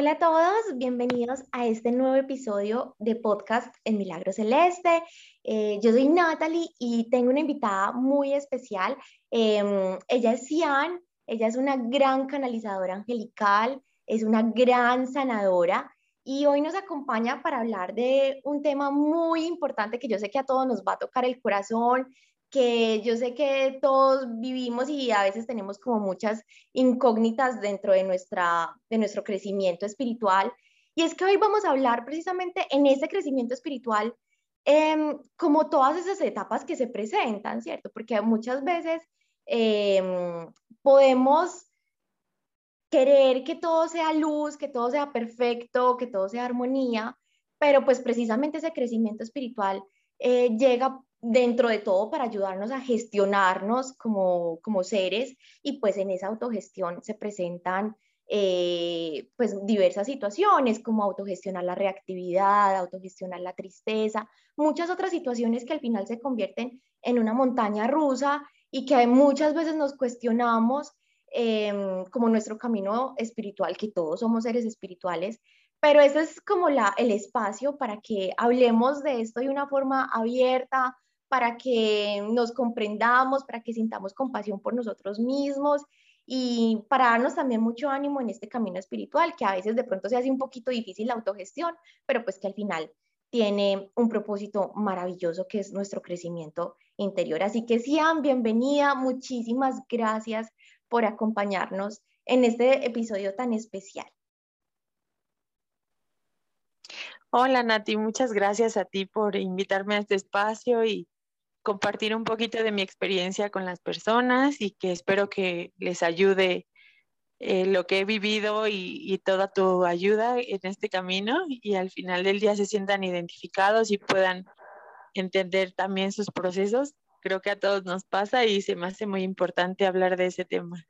Hola a todos, bienvenidos a este nuevo episodio de podcast en Milagro Celeste. Eh, yo soy Natalie y tengo una invitada muy especial. Em, ella es Cian, ella es una gran canalizadora angelical, es una gran sanadora y hoy nos acompaña para hablar de un tema muy importante que yo sé que a todos nos va a tocar el corazón, que yo sé que todos vivimos y a veces tenemos como muchas incógnitas dentro de, nuestra, de nuestro crecimiento espiritual. Y es que hoy vamos a hablar precisamente en ese crecimiento espiritual, em, como todas esas etapas que se presentan, ¿cierto? Porque muchas veces em, podemos querer que todo sea luz, que todo sea perfecto, que todo sea armonía, pero pues precisamente ese crecimiento espiritual eh, llega dentro de todo para ayudarnos a gestionarnos como, como seres y pues en esa autogestión se presentan eh, pues diversas situaciones como autogestionar la reactividad, autogestionar la tristeza, muchas otras situaciones que al final se convierten en una montaña rusa y que muchas veces nos cuestionamos em, como nuestro camino espiritual, que todos somos seres espirituales, pero ese es como la, el espacio para que hablemos de esto de una forma abierta, para que nos comprendamos, para que sintamos compasión por nosotros mismos y para darnos también mucho ánimo en este camino espiritual, que a veces de pronto se hace un poquito difícil la autogestión, pero pues que al final tiene un propósito maravilloso que es nuestro crecimiento interior. Así que Sian, bienvenida, muchísimas gracias por acompañarnos en este episodio tan especial. Hola Nati, muchas gracias a ti por invitarme a este espacio y compartir un poquito de mi experiencia con las personas y que espero que les ayude eh, lo que he vivido y, toda tu ayuda en este camino y al final del día se sientan identificados y puedan entender también sus procesos. Creo que a todos nos pasa y se me hace muy importante hablar de ese tema.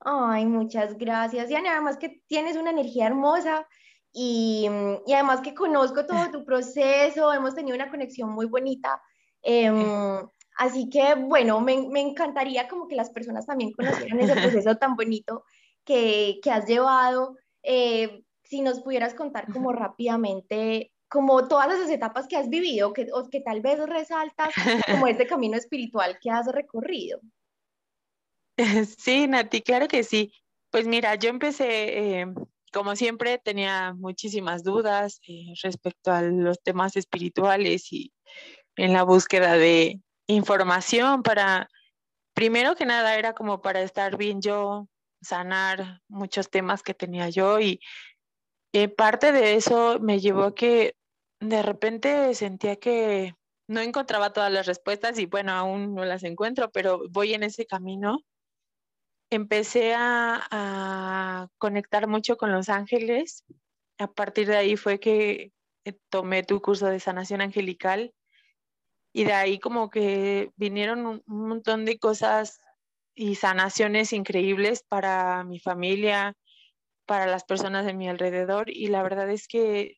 Ay, muchas gracias. Y además que tienes una energía hermosa y, y además que conozco todo tu proceso, hemos tenido una conexión muy bonita Em, así que, bueno, me, me, encantaría como que las personas también conocieran ese proceso tan bonito que, que has llevado. Eh, si nos pudieras contar como rápidamente, como todas esas etapas que has vivido, que, o que tal vez resaltas como este camino espiritual que has recorrido. Sí, Nati, claro que sí. Pues mira, yo empecé, eh, como siempre, tenía muchísimas dudas eh, respecto a los temas espirituales y en la búsqueda de información para, primero que nada, era como para estar bien yo, sanar muchos temas que tenía yo y eh, parte de eso me llevó a que de repente sentía que no encontraba todas las respuestas y bueno, aún no las encuentro, pero voy en ese camino. Empecé a, a conectar mucho con los ángeles. A partir de ahí fue que eh, tomé tu curso de sanación angelical y de ahí como que vinieron un, montón de cosas y sanaciones increíbles para mi familia, para las personas de mi alrededor y la verdad es que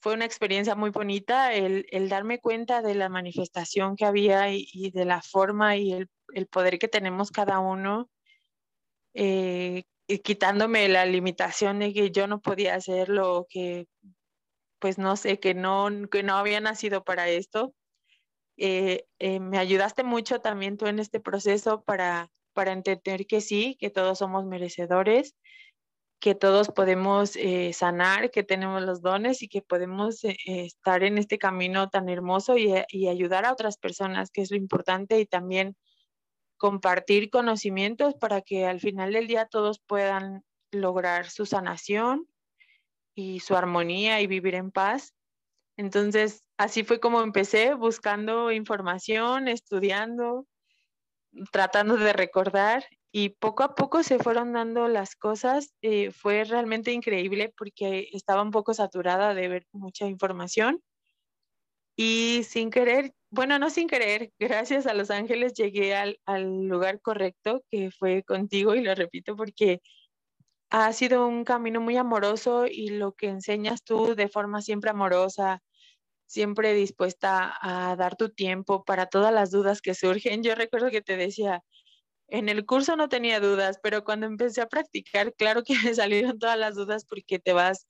fue una experiencia muy bonita el, darme cuenta de la manifestación que había y, de la forma y el, poder que tenemos cada uno, eh, y quitándome la limitación de que yo no podía hacerlo, que pues no sé, que no, que no había nacido para esto. Eh, eh, me ayudaste mucho también tú en este proceso para, para entender que sí, que todos somos merecedores, que todos podemos eh, sanar, que tenemos los dones y que podemos estar en este camino tan hermoso y, y, ayudar a otras personas, que es lo importante, y también compartir conocimientos para que al final del día todos puedan lograr su sanación y su armonía y vivir en paz. Entonces, así fue como empecé, buscando información, estudiando, tratando de recordar y poco a poco se fueron dando las cosas. Eh, fue realmente increíble porque estaba un poco saturada de ver mucha información y sin querer, bueno, no sin querer, gracias a Los Ángeles llegué al, al lugar correcto que fue contigo y lo repito porque ha sido un camino muy amoroso y lo que enseñas tú de forma siempre amorosa, siempre dispuesta a dar tu tiempo para todas las dudas que surgen. Yo recuerdo que te decía, en el curso no tenía dudas, pero cuando empecé a practicar, claro que me salieron todas las dudas porque te vas,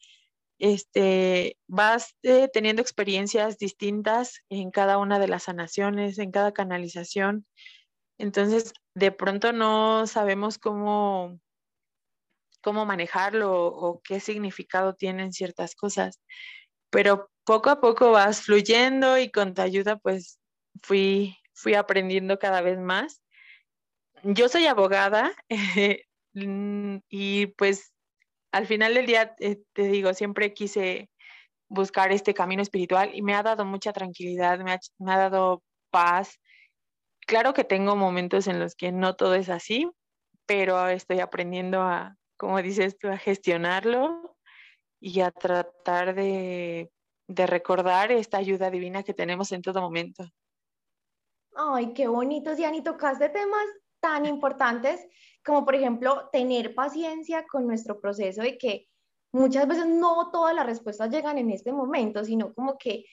este, vas eh, teniendo experiencias distintas en cada una de las sanaciones, en cada canalización. Entonces, de pronto no sabemos cómo, cómo manejarlo o qué significado tienen ciertas cosas, pero poco a poco vas fluyendo y con tu ayuda, pues fui, fui aprendiendo cada vez más yo soy abogada mm, y pues al final del día, eh, te digo, siempre quise buscar este camino espiritual y me ha dado mucha tranquilidad, me ha, dado paz. Claro que tengo momentos en los que no todo es así, pero estoy aprendiendo a, como dices tú, a gestionarlo y a tratar de, recordar esta ayuda divina que tenemos en todo momento. Ay, qué bonito, Diani, tocaste temas tan importantes como por ejemplo tener paciencia con nuestro proceso de que muchas veces no todas las respuestas llegan en este momento, sino como que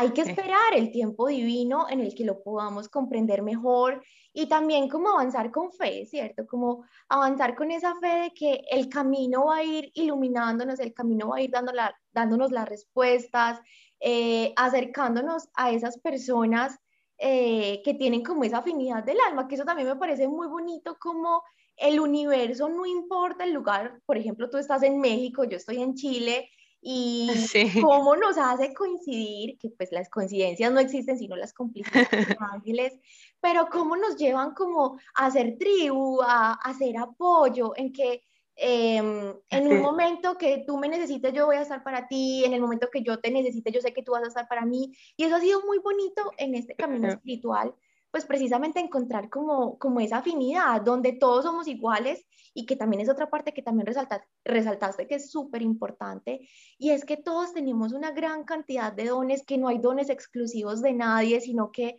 hay que esperar el tiempo divino en el que lo podamos comprender mejor y también como avanzar con fe, ¿cierto? Como avanzar con esa fe de que el camino va a ir iluminándonos, el camino va a ir dando dándonos las respuestas, eh, acercándonos a esas personas eh, que tienen como esa afinidad del alma, que eso también me parece muy bonito, como el universo no importa el lugar, por ejemplo, tú estás en México, yo estoy en Chile, y cómo nos hace coincidir, que pues las coincidencias no existen sino las complicidades de ángeles, pero cómo nos llevan como a hacer tribu, a, a hacer apoyo, en que Em, en un momento que tú me necesites, yo voy a estar para ti, en el momento que yo te necesite, yo sé que tú vas a estar para mí. Y eso ha sido muy bonito en este camino espiritual, pues precisamente encontrar como, como esa afinidad, donde todos somos iguales y que también es otra parte que también resaltaste, resaltaste que es súper importante, y es que todos tenemos una gran cantidad de dones, que no hay dones exclusivos de nadie, sino que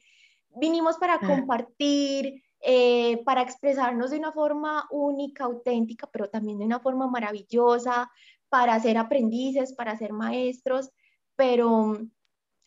vinimos para compartir, eh, para expresarnos de una forma única, auténtica, pero también de una forma maravillosa, para ser aprendices, para ser maestros, pero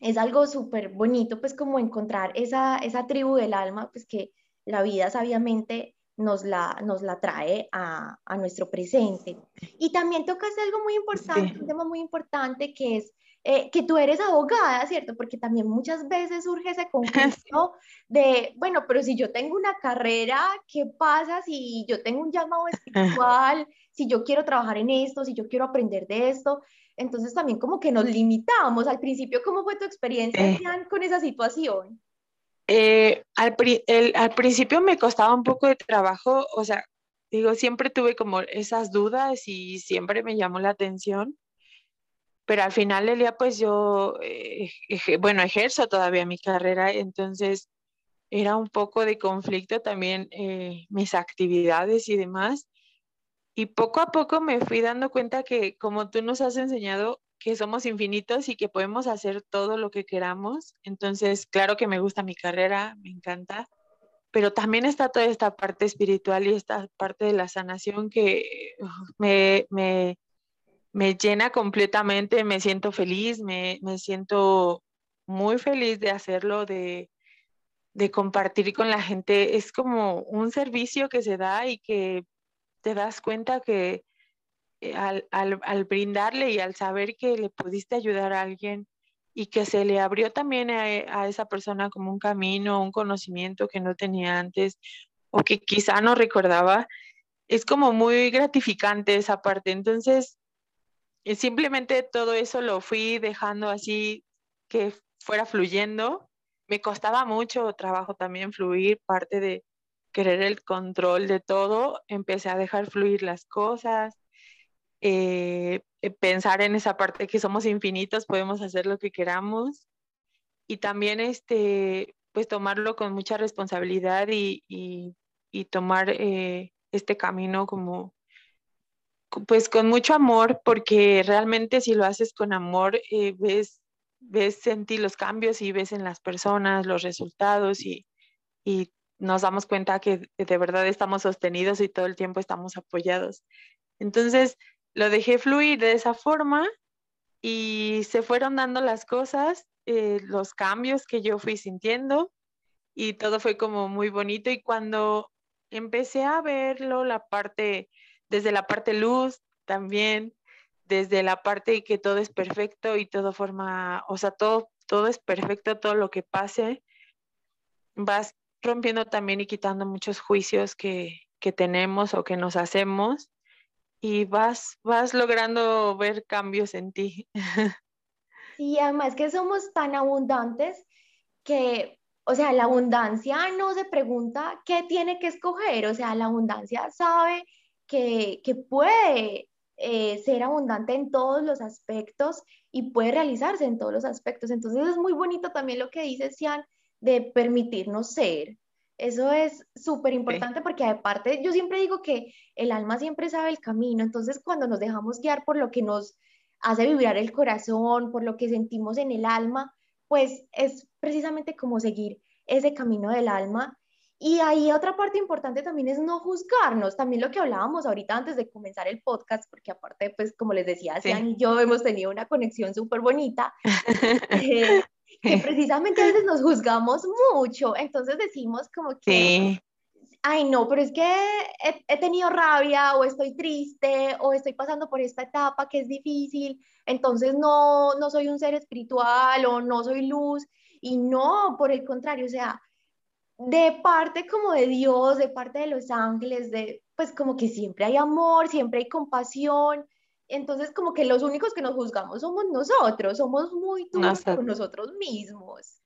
es algo súper bonito, pues como encontrar esa, esa tribu del alma, pues que la vida sabiamente nos la, nos la trae a, a nuestro presente. Y también tocas algo muy importante, un tema muy importante que es eh, que tú eres abogada, ¿cierto? Porque también muchas veces surge ese conflicto de, bueno, pero si yo tengo una carrera, ¿qué pasa si yo tengo un llamado espiritual? Si yo quiero trabajar en esto, si yo quiero aprender de esto. Entonces también como que nos limitamos. Al principio, ¿cómo fue tu experiencia eh. con esa situación? Eh, al, al principio me costaba un poco de trabajo, o sea, digo, siempre tuve como esas dudas y siempre me llamó la atención pero al final del día, pues yo, eh, bueno, ejerzo todavía mi carrera, entonces era un poco de conflicto también eh, mis actividades y demás. Y poco a poco me fui dando cuenta que como tú nos has enseñado que somos infinitos y que podemos hacer todo lo que queramos, entonces claro que me gusta mi carrera, me encanta, pero también está toda esta parte espiritual y esta parte de la sanación que me, me me llena completamente, me siento feliz, me, siento muy feliz de hacerlo, de, compartir con la gente. Es como un servicio que se da y que te das cuenta que eh, al, brindarle y al saber que le pudiste ayudar a alguien y que se le abrió también a, a, esa persona como un camino, un conocimiento que no tenía antes o que quizá no recordaba, es como muy gratificante esa parte. Entonces, y simplemente todo eso lo fui dejando así que fuera fluyendo. Me costaba mucho trabajo también fluir, parte de querer el control de todo. Empecé a dejar fluir las cosas, eh, eh, pensar en esa parte que somos infinitos, podemos hacer lo que queramos. Y también este, pues tomarlo con mucha responsabilidad y, tomar eh, este camino como pues con mucho amor, porque realmente si lo haces con amor, ves, ves en ti los cambios y ves en las personas los resultados y nos damos cuenta que de verdad estamos sostenidos y todo el tiempo estamos apoyados. Entonces, lo dejé fluir de esa forma y se fueron dando las cosas, eh, los cambios que yo fui sintiendo y todo fue como muy bonito y cuando empecé a verlo la parte, desde la parte luz también, desde la parte que todo es perfecto y todo forma, o sea, todo, todo es perfecto, todo lo que pase, vas rompiendo también y quitando muchos juicios que, que tenemos o que nos hacemos y vas, vas logrando ver cambios en ti. Y además que somos tan abundantes que, o sea, la abundancia no se pregunta qué tiene que escoger, o sea, la abundancia sabe que, que puede eh, ser abundante en todos los aspectos y puede realizarse en todos los aspectos. Entonces es muy bonito también lo que dice Sian de permitirnos ser. Eso es súper importante porque aparte yo siempre digo que el alma siempre sabe el camino, entonces cuando nos dejamos guiar por lo que nos hace vibrar el corazón, por lo que sentimos en el alma, pues es precisamente como seguir ese camino del alma. Y ahí otra parte importante también es no juzgarnos, también lo que hablábamos ahorita antes de comenzar el podcast, porque aparte, pues como les decía, Sian y yo hemos tenido una conexión súper bonita, eh, que precisamente a veces nos juzgamos mucho, entonces decimos como que, ay no, pero es que he, tenido rabia o estoy triste o estoy pasando por esta etapa que es difícil, entonces no, no soy un ser espiritual o no soy luz, y no, por el contrario, o sea, de parte como de Dios, de parte de los ángeles, de pues como que siempre hay amor, siempre hay compasión, entonces, como que los únicos que nos juzgamos somos nosotros, somos muy duros con nosotros mismos.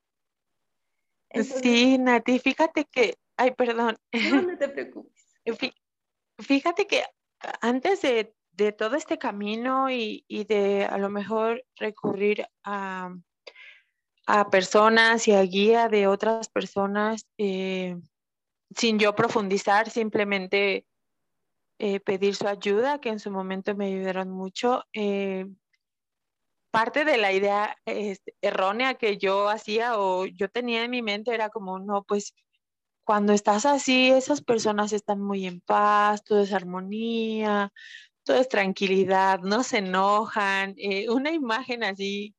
sí, Nati, fíjate que, ay, perdón. No, te preocupes. Fíjate que antes de, todo este camino y, de a lo mejor recurrir a, personas y a guía de otras personas, eh, sin yo profundizar, simplemente eh, pedir su ayuda, que en su momento me ayudaron mucho. Eh, parte de la idea este, errónea que yo hacía o yo tenía en mi mente era como, no, pues cuando estás así, esas personas están muy en paz, todo es armonía, todo es tranquilidad, no se enojan, eh, una imagen así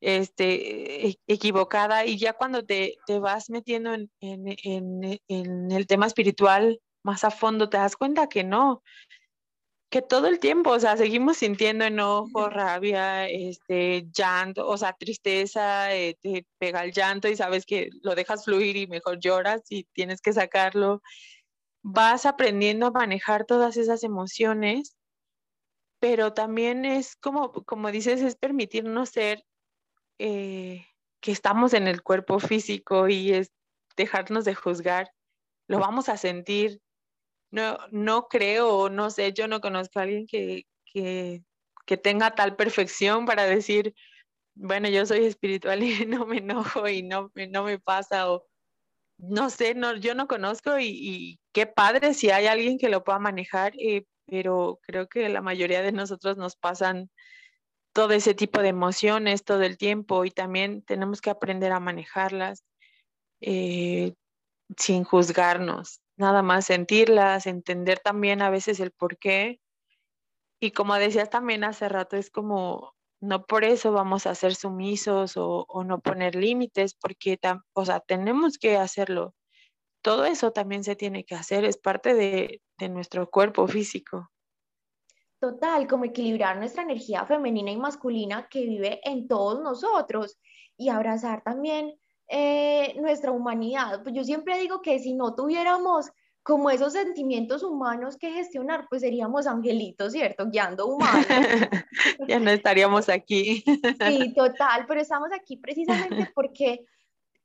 este, e, equivocada y ya cuando te, te vas metiendo en, en, en, el tema espiritual, más a fondo te das cuenta que no, que todo el tiempo, o sea, seguimos sintiendo enojo, rabia, este, llanto, o sea, tristeza, eh, te pega el llanto y sabes que lo dejas fluir y mejor lloras y tienes que sacarlo. Vas aprendiendo a manejar todas esas emociones, pero también es como, como dices, es permitirnos ser eh, que estamos en el cuerpo físico y es dejarnos de juzgar. Lo vamos a sentir, no, no creo, no sé, yo no conozco a alguien que, tenga tal perfección para decir, bueno, yo soy espiritual y no me enojo y no, no me pasa o no sé, no, yo no conozco y, qué padre si hay alguien que lo pueda manejar, eh, pero creo que la mayoría de nosotros nos pasan todo ese tipo de emociones todo el tiempo y también tenemos que aprender a manejarlas eh, sin juzgarnos nada más sentirlas, entender también a veces el por qué. Y como decías también hace rato, es como, no por eso vamos a ser sumisos o, no poner límites, porque, o sea, tenemos que hacerlo. Todo eso también se tiene que hacer, es parte de, de nuestro cuerpo físico. Total, como equilibrar nuestra energía femenina y masculina que vive en todos nosotros y abrazar también eh, nuestra humanidad. Pues yo siempre digo que si no tuviéramos como esos sentimientos humanos que gestionar, pues seríamos angelitos, ¿cierto? Guiando humanos. ya no estaríamos aquí. sí, total, pero estamos aquí precisamente porque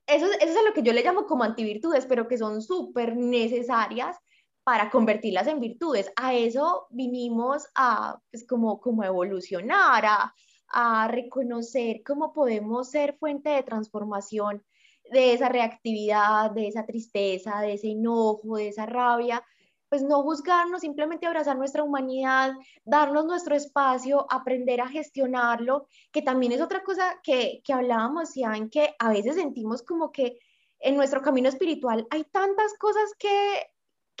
eso, eso es a lo que yo le llamo como antivirtudes, pero que son súper necesarias para convertirlas en virtudes. A eso vinimos a, pues, como, como evolucionar, a, a reconocer cómo podemos ser fuente de transformación de esa reactividad, de esa tristeza, de ese enojo, de esa rabia, pues no juzgarnos, simplemente abrazar nuestra humanidad, darnos nuestro espacio, aprender a gestionarlo, que también es otra cosa que, que hablábamos, ya en que a veces sentimos como que en nuestro camino espiritual hay tantas cosas que,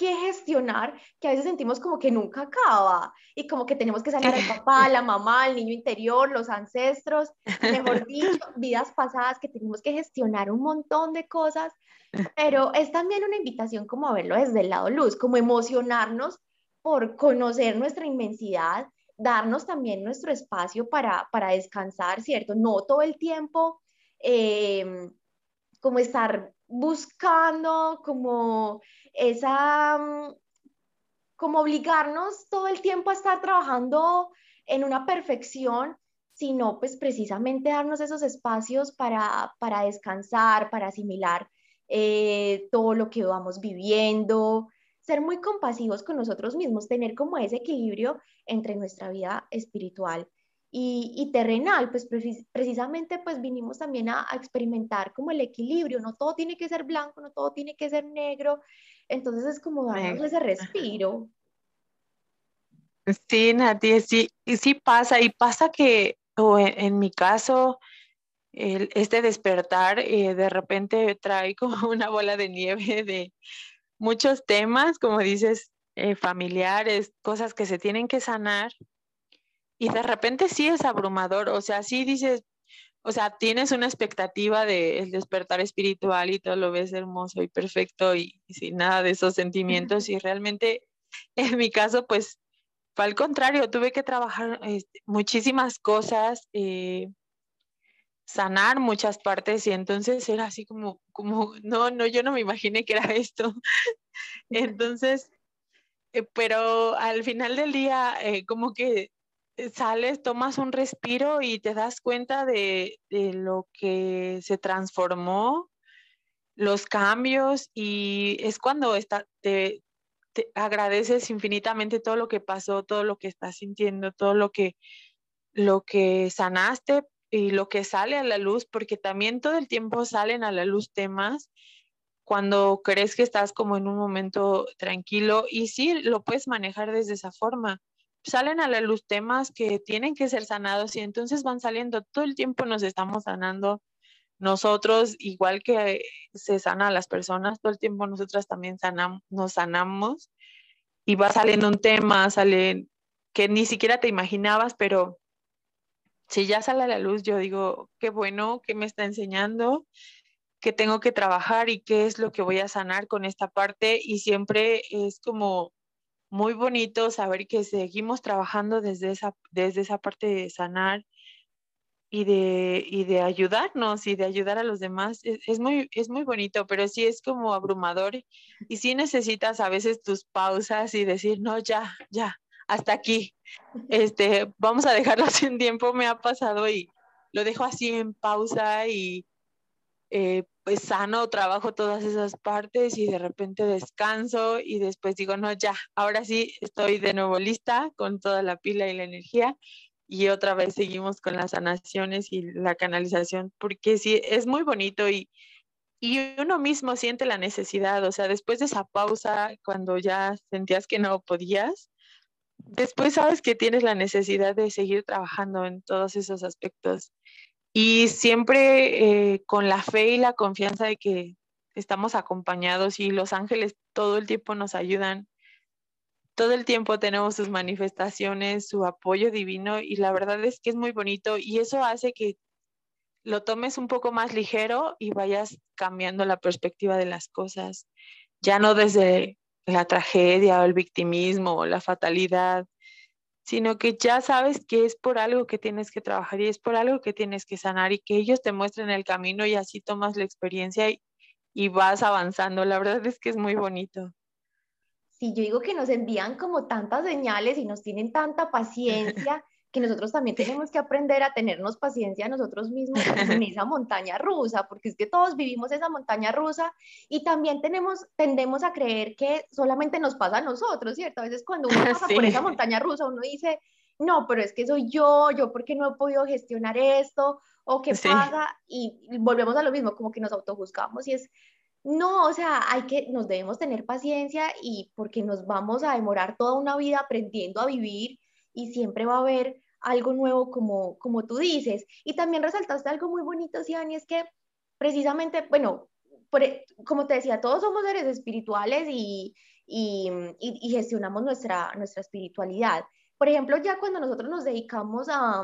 que gestionar que a veces sentimos como que nunca acaba y como que tenemos que sanar al papá, la mamá, el niño interior, los ancestros, mejor dicho, vidas pasadas que tenemos que gestionar un montón de cosas, pero es también una invitación como a verlo desde el lado luz, como emocionarnos por conocer nuestra inmensidad, darnos también nuestro espacio para, para descansar, ¿cierto? No todo el tiempo. Eh, como estar buscando como esa, mm, como obligarnos todo el tiempo a estar trabajando en una perfección, sino pues precisamente darnos esos espacios para, para descansar, para asimilar eh, todo lo que vamos viviendo, ser muy compasivos con nosotros mismos, tener como ese equilibrio entre nuestra vida espiritual y, terrenal, pues precisamente pues vinimos también a, experimentar como el equilibrio, no todo tiene que ser blanco, no todo tiene que ser negro, entonces es como darnos ese respiro. Sí, Nati, sí, sí pasa, y pasa que o en, mi caso, el, este despertar eh, de repente trae como una bola de nieve de muchos temas, como dices, eh, familiares, cosas que se tienen que sanar y de repente sí es abrumador, o sea, sí dices, o sea, tienes una expectativa del despertar espiritual y todo lo ves hermoso y perfecto y, sin nada de esos sentimientos y realmente en mi caso pues fue al contrario, tuve que trabajar este, muchísimas cosas, eh, sanar muchas partes y entonces era así como, como, no, no, yo no me imaginé que era esto. entonces, eh, pero al final del día, eh, como que sales, tomas un respiro y te das cuenta de, lo que se transformó, los cambios y es cuando está, te, agradeces infinitamente todo lo que pasó, todo lo que estás sintiendo, todo lo que, lo que sanaste y lo que sale a la luz, porque también todo el tiempo salen a la luz temas cuando crees que estás como en un momento tranquilo y sí, lo puedes manejar desde esa forma salen a la luz temas que tienen que ser sanados y entonces van saliendo, todo el tiempo nos estamos sanando nosotros, igual que se sana a las personas, todo el tiempo nosotras también sanamos, nos sanamos y va saliendo un tema, sale que ni siquiera te imaginabas, pero si ya sale a la luz, yo digo, qué bueno, que me está enseñando, que tengo que trabajar y qué es lo que voy a sanar con esta parte y siempre es como muy bonito saber que seguimos trabajando desde esa, desde esa parte de sanar y de, y de ayudarnos y de ayudar a los demás. Es, muy, es muy bonito, pero sí es como abrumador y sí necesitas a veces tus pausas y decir, no, ya, ya, hasta aquí. Este, vamos a dejarlo sin tiempo, me ha pasado y lo dejo así en pausa y eh, pues sano, trabajo todas esas partes y de repente descanso y después digo, no, ya, ahora sí estoy de nuevo lista con toda la pila y la energía y otra vez seguimos con las sanaciones y la canalización, porque sí, es muy bonito y, y uno mismo siente la necesidad, o sea, después de esa pausa, cuando ya sentías que no podías, después sabes que tienes la necesidad de seguir trabajando en todos esos aspectos y siempre eh, con la fe y la confianza de que estamos acompañados y los ángeles todo el tiempo nos ayudan. Todo el tiempo tenemos sus manifestaciones, su apoyo divino y la verdad es que es muy bonito y eso hace que lo tomes un poco más ligero y vayas cambiando la perspectiva de las cosas, ya no desde la tragedia o el victimismo o la fatalidad, sino que ya sabes que es por algo que tienes que trabajar y es por algo que tienes que sanar y que ellos te muestren el camino y así tomas la experiencia y, vas avanzando. La verdad es que es muy bonito. Sí, yo digo que nos envían como tantas señales y nos tienen tanta paciencia que nosotros también tenemos que aprender a tenernos paciencia nosotros mismos en esa montaña rusa, porque es que todos vivimos esa montaña rusa y también tenemos, tendemos a creer que solamente nos pasa a nosotros, ¿cierto? A veces cuando uno pasa por esa montaña rusa, uno dice, no, pero es que soy yo, yo porque no he podido gestionar esto, o qué pasa, y volvemos a lo mismo, como que nos autojuzgamos y es, no, o sea, hay que, nos debemos tener paciencia y porque nos vamos a demorar toda una vida aprendiendo a vivir y siempre va a haber algo nuevo como, como tú dices. Y también resaltaste algo muy bonito, Siani, es que precisamente, bueno, e, como te decía, todos somos seres espirituales y, y, y, gestionamos nuestra, nuestra espiritualidad. Por ejemplo, ya cuando nosotros nos dedicamos a,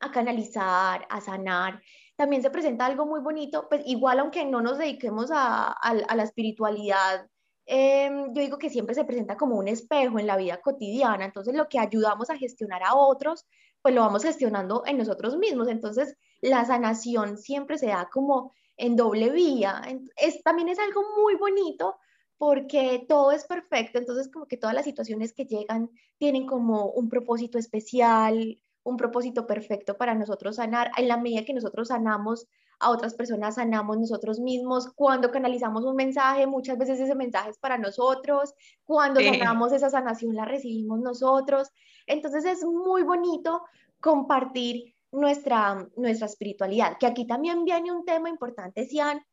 a canalizar, a sanar, también se presenta algo muy bonito, pues igual aunque no nos dediquemos a, a, la espiritualidad, em, yo digo que siempre se presenta como un espejo en la vida cotidiana, entonces lo que ayudamos a gestionar a otros, pues lo vamos gestionando en nosotros mismos, entonces la sanación siempre se da como en doble vía, es, también es algo muy bonito porque todo es perfecto, entonces como que todas las situaciones que llegan tienen como un propósito especial, un propósito perfecto para nosotros sanar. En la medida que nosotros sanamos a otras personas, sanamos nosotros mismos. Cuando canalizamos un mensaje, muchas veces ese mensaje es para nosotros. Cuando sanamos esa sanación, la recibimos nosotros. Entonces es muy bonito compartir nuestra, nuestra espiritualidad, que aquí también viene un tema importante, Sian,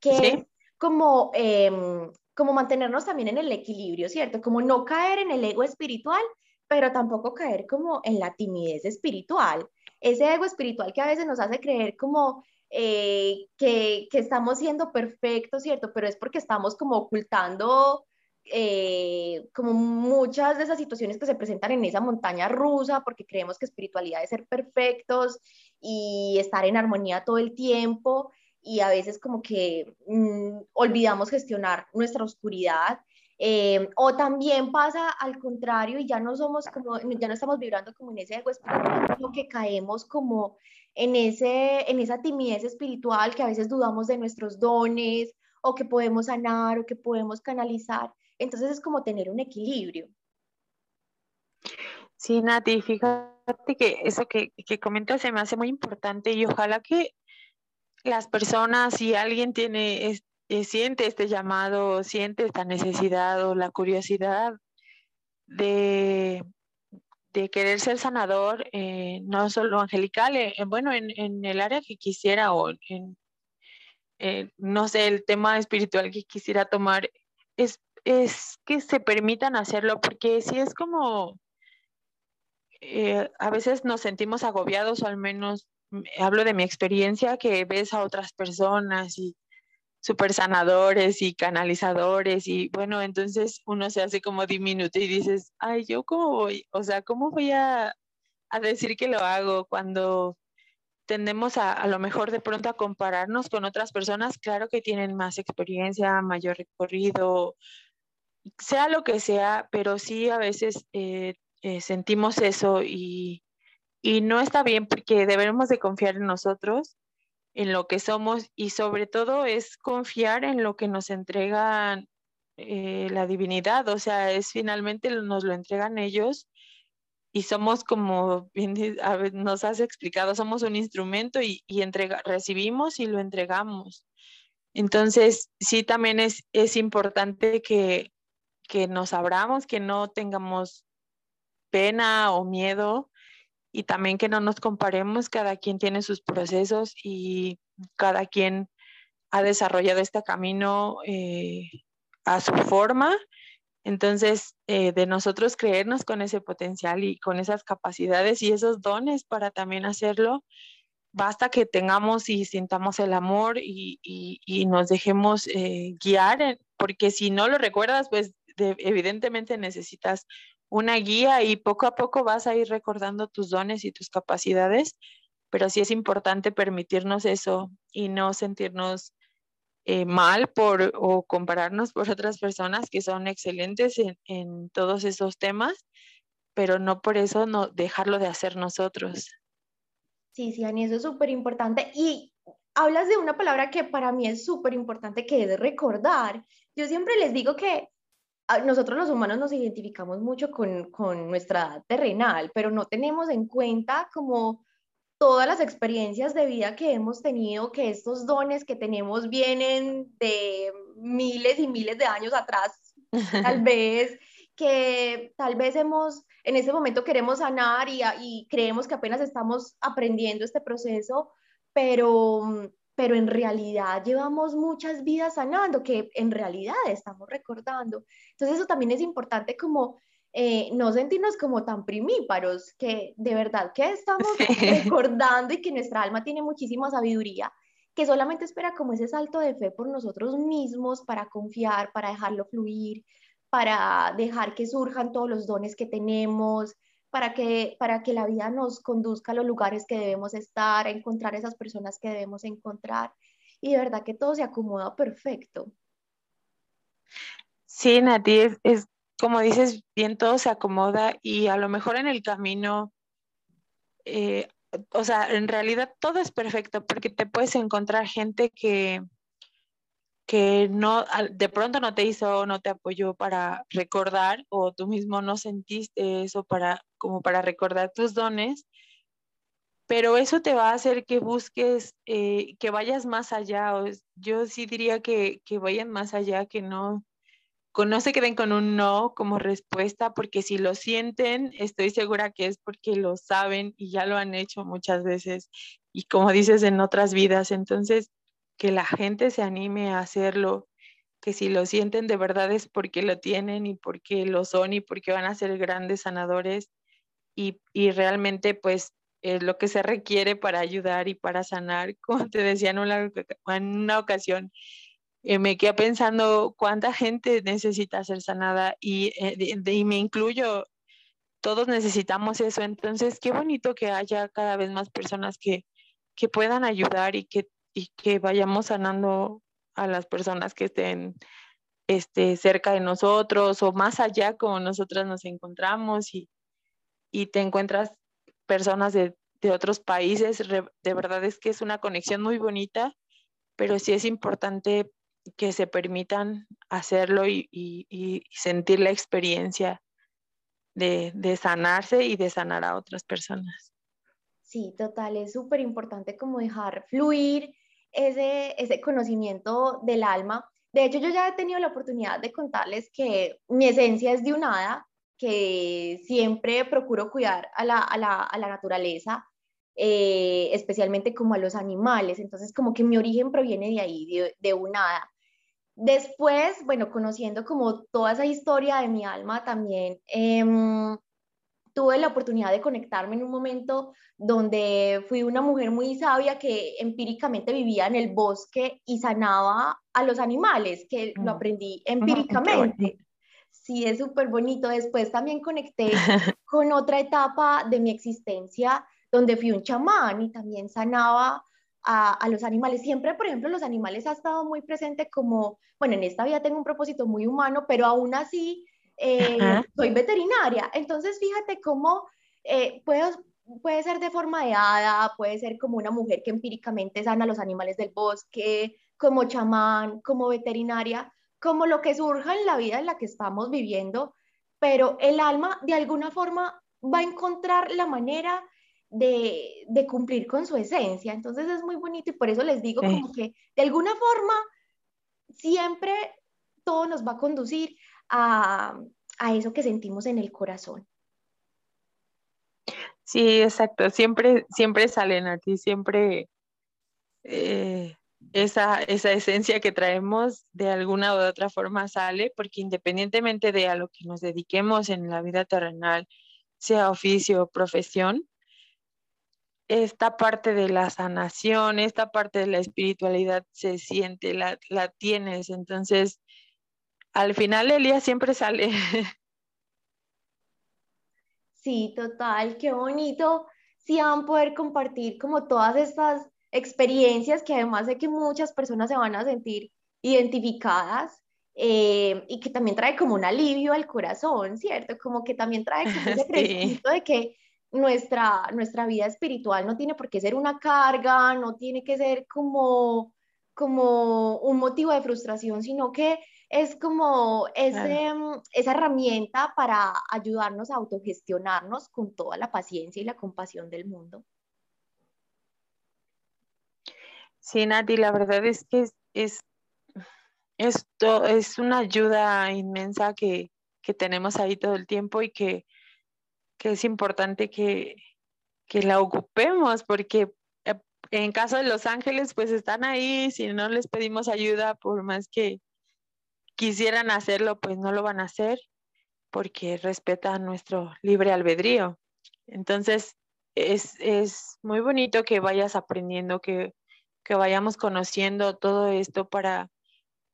que es como, em, como mantenernos también en el equilibrio, ¿cierto? Como no caer en el ego espiritual, pero tampoco caer como en la timidez espiritual. Ese ego espiritual que a veces nos hace creer como eh, que, que, estamos siendo perfectos, ¿cierto? Pero es porque estamos como ocultando eh, como muchas de esas situaciones que se presentan en esa montaña rusa, porque creemos que espiritualidad es ser perfectos y estar en armonía todo el tiempo y a veces como que mm, olvidamos gestionar nuestra oscuridad. Eh, o también pasa al contrario y ya no somos como, ya no estamos vibrando como en ese ego espiritual, sino que caemos como en, ese, en esa timidez espiritual que a veces dudamos de nuestros dones o que podemos sanar o que podemos canalizar. Entonces es como tener un equilibrio. Sí, Nati, fíjate que eso que, que comentas se me hace muy importante y ojalá que las personas, si alguien tiene, eh, siente este llamado, siente esta necesidad o la curiosidad de, de querer ser sanador, eh, no solo angelical, eh, bueno, en, el área que quisiera o en, no sé, el tema espiritual que quisiera tomar, es es que se permitan hacerlo, porque si es como, eh, a veces nos sentimos agobiados, o al menos mm, hablo de mi experiencia, que ves a otras personas y super sanadores y canalizadores y bueno, entonces uno se hace como diminuto y dices, ay, yo cómo voy, o sea, ¿cómo voy a, a decir que lo hago cuando tendemos a, a lo mejor de pronto a compararnos con otras personas, claro que tienen más experiencia, mayor recorrido, sea lo que sea, pero sí a veces eh, eh, sentimos eso y, no está bien porque debemos de confiar en nosotros, en lo que somos y sobre todo es confiar en lo que nos entrega eh, la divinidad, o sea, es finalmente nos lo entregan ellos y somos como bien nos has explicado, somos un instrumento y, y recibimos y lo entregamos. Entonces, sí, también es, es importante que, que nos abramos, que no tengamos pena o miedo y también que no nos comparemos, cada quien tiene sus procesos y cada quien ha desarrollado este camino eh, a su forma. Entonces, eh, de nosotros creernos con ese potencial y con esas capacidades y esos dones para también hacerlo, basta que tengamos y sintamos el amor y, nos dejemos eh, guiar, porque si no lo recuerdas, pues evidentemente necesitas una guía y poco a poco vas a ir recordando tus dones y tus capacidades, pero sí es importante permitirnos eso y no sentirnos eh, mal por o compararnos por otras personas que son excelentes en, todos esos temas, pero no por eso no dejarlo de hacer nosotros. Sí, sí, Ani, eso es súper importante. Y hablas de una palabra que para mí es súper importante, que es recordar. Yo siempre les digo que nosotros los humanos nos identificamos mucho con, con nuestra edad terrenal, pero no tenemos en cuenta como todas las experiencias de vida que hemos tenido, que estos dones que tenemos vienen de miles y miles de años atrás, tal vez, que tal vez hemos, en ese momento queremos sanar y, y creemos que apenas estamos aprendiendo este proceso, pero pero en realidad llevamos muchas vidas sanando, que en realidad estamos recordando. Entonces eso también es importante como eh, no sentirnos como tan primíparos, que de verdad que estamos recordando y que nuestra alma tiene muchísima sabiduría que solamente espera como ese salto de fe por nosotros mismos para confiar, para dejarlo fluir, para dejar que surjan todos los dones que tenemos, para que, para que la vida nos conduzca a los lugares que debemos estar, a encontrar esas personas que debemos encontrar. Y de verdad que todo se acomoda perfecto. Sí, Nati, es, como dices, bien todo se acomoda y a lo mejor en el camino, eh, o sea, en realidad todo es perfecto porque te puedes encontrar gente que, que no, de pronto no te hizo, no te apoyó para recordar o tú mismo no sentiste eso para, como para recordar tus dones, pero eso te va a hacer que busques, eh, que vayas más allá. yo sí diría que, que vayan más allá, que no, no se queden con un no como respuesta, porque si lo sienten, estoy segura que es porque lo saben y ya lo han hecho muchas veces. Y como dices, en otras vidas, entonces que la gente se anime a hacerlo, que si lo sienten de verdad es porque lo tienen y porque lo son y porque van a ser grandes sanadores y, realmente pues es lo que se requiere para ayudar y para sanar, como te decía en una, en una ocasión, eh, me quedé pensando cuánta gente necesita ser sanada y, eh, y me incluyo, todos necesitamos eso, entonces qué bonito que haya cada vez más personas que, que puedan ayudar y que y que vayamos sanando a las personas que estén este, cerca de nosotros o más allá como nosotras nos encontramos y, y te encuentras personas de, de otros países. de verdad es que es una conexión muy bonita, pero sí es importante que se permitan hacerlo y, y, y sentir la experiencia de, de sanarse y de sanar a otras personas. Sí, total, es súper importante como dejar fluir ese, ese conocimiento del alma. De hecho, yo ya he tenido la oportunidad de contarles que mi esencia es de un hada, que siempre procuro cuidar a la, a la, a la naturaleza, eh, especialmente como a los animales. Entonces, como que mi origen proviene de ahí, de, de un hada. Después, bueno, conociendo como toda esa historia de mi alma, también eh, tuve la oportunidad de conectarme en un momento donde fui una mujer muy sabia que empíricamente vivía en el bosque y sanaba a los animales, que lo mm. aprendí empíricamente. Sí, es súper bonito. Después también conecté con otra etapa de mi existencia donde fui un chamán y también sanaba a, a, los animales. Siempre, por ejemplo, los animales ha estado muy presente como, bueno, en esta vida tengo un propósito muy humano, pero aún así eh, soy veterinaria. Entonces, fíjate cómo eh, puede ser de forma de hada, puede ser como una mujer que empíricamente sana a los animales del bosque, como chamán, como veterinaria, como lo que surja en la vida en la que estamos viviendo, pero el alma de alguna forma va a encontrar la manera de, de cumplir con su esencia. Entonces es muy bonito y por eso les digo como que de alguna forma siempre todo nos va a conducir a, eso que sentimos en el corazón. Sí, exacto. Siempre, siempre salen a ti, siempre eh, esa, esa esencia que traemos de alguna u otra forma sale, porque independientemente de a lo que nos dediquemos en la vida terrenal, sea oficio o profesión, esta parte de la sanación, esta parte de la espiritualidad se siente, la, la tienes. Entonces, al final Elías siempre sale. Sí, total, qué bonito si van a poder compartir como todas estas experiencias que además sé que muchas personas se van a sentir identificadas eh, y que también trae como un alivio al corazón, ¿cierto? Como que también trae como ese sí. de que nuestra, nuestra vida espiritual no tiene por qué ser una carga, no tiene que ser como, como un motivo de frustración, sino que es como ese, mm, esa herramienta para ayudarnos a autogestionarnos con toda la paciencia y la compasión del mundo. Sí, Nati, la verdad es que es, esto es una ayuda inmensa que, tenemos ahí todo el tiempo y que, es importante que, que la ocupemos porque eh, en caso de los ángeles, pues están ahí, si no les pedimos ayuda, por más que, quisieran hacerlo, pues no lo van a hacer porque respetan nuestro libre albedrío. Entonces, es, es muy bonito que vayas aprendiendo que, que vayamos conociendo todo esto para,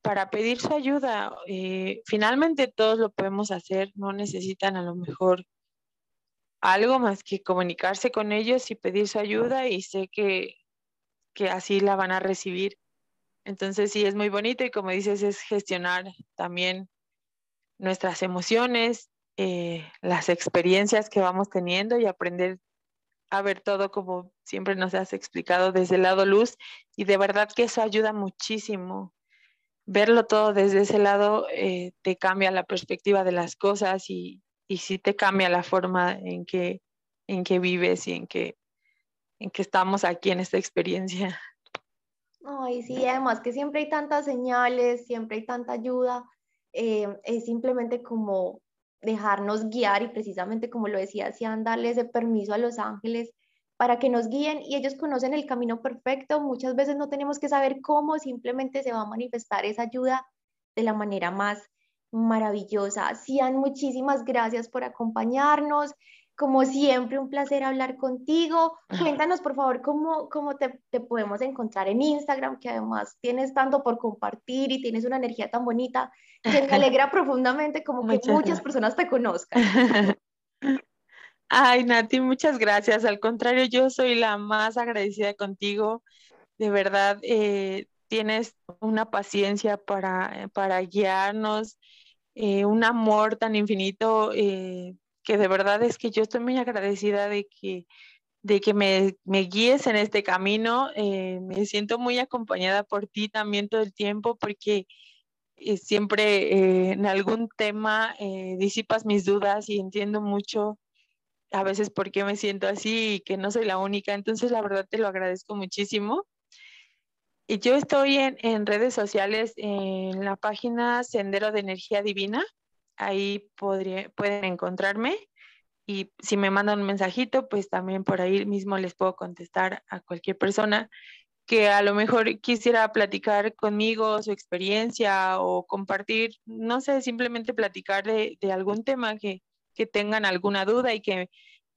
para pedir su ayuda. Eh, finalmente todos lo podemos hacer, no necesitan a lo mejor algo más que comunicarse con ellos y pedir su ayuda y sé que, que así la van a recibir. Entonces sí, es muy bonito y como dices, es gestionar también nuestras emociones, eh, las experiencias que vamos teniendo y aprender a ver todo como siempre nos has explicado desde el lado luz y de verdad que eso ayuda muchísimo. Verlo todo desde ese lado eh, te cambia la perspectiva de las cosas y, y sí te cambia la forma en que, en que vives y en que, en que estamos aquí en esta experiencia. Ay, sí, además que siempre hay tantas señales, siempre hay tanta ayuda, eh, es simplemente como dejarnos guiar y precisamente como lo decía Sian, darle ese permiso a los ángeles para que nos guíen y ellos conocen el camino perfecto. Muchas veces no tenemos que saber cómo, simplemente se va a manifestar esa ayuda de la manera más maravillosa. Sian, muchísimas gracias por acompañarnos. Como siempre, un placer hablar contigo. Cuéntanos, por favor, cómo, cómo te, te, podemos encontrar en Instagram, que además tienes tanto por compartir y tienes una energía tan bonita que me alegra profundamente como que muchas personas te conozcan. Ay, Nati, muchas gracias. Al contrario, yo soy la más agradecida contigo. De verdad, eh, tienes una paciencia para, para guiarnos, eh, un amor tan infinito. Eh, que de verdad es que yo estoy muy agradecida de que, de que me, me guíes en este camino. Eh, me siento muy acompañada por ti también todo el tiempo porque eh, siempre eh, en algún tema disipas mis dudas y entiendo mucho a veces por qué me siento así y que no soy la única. Entonces, la verdad te lo agradezco muchísimo. Yo estoy en, en redes sociales en la página Sendero de Energía Divina ahí podría, pueden encontrarme y si me mandan un mensajito, pues también por ahí mismo les puedo contestar a cualquier persona que a lo mejor quisiera platicar conmigo su experiencia o compartir, no sé, simplemente platicar de, de algún tema que, que tengan alguna duda y que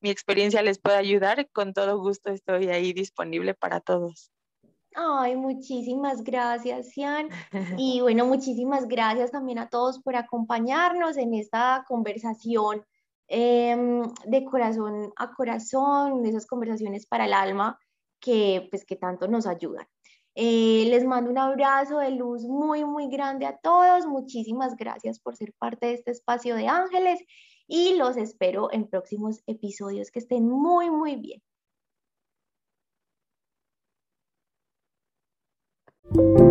mi experiencia les pueda ayudar, con todo gusto estoy ahí disponible para todos. Ay, muchísimas gracias, Cian. Y bueno, muchísimas gracias también a todos por acompañarnos en esta conversación em, de corazón a corazón, esas conversaciones para el alma que pues que tanto nos ayudan. Eh, les mando un abrazo de luz muy, muy grande a todos. Muchísimas gracias por ser parte de este espacio de ángeles y los espero en próximos episodios. Que estén muy, muy bien. Thank you.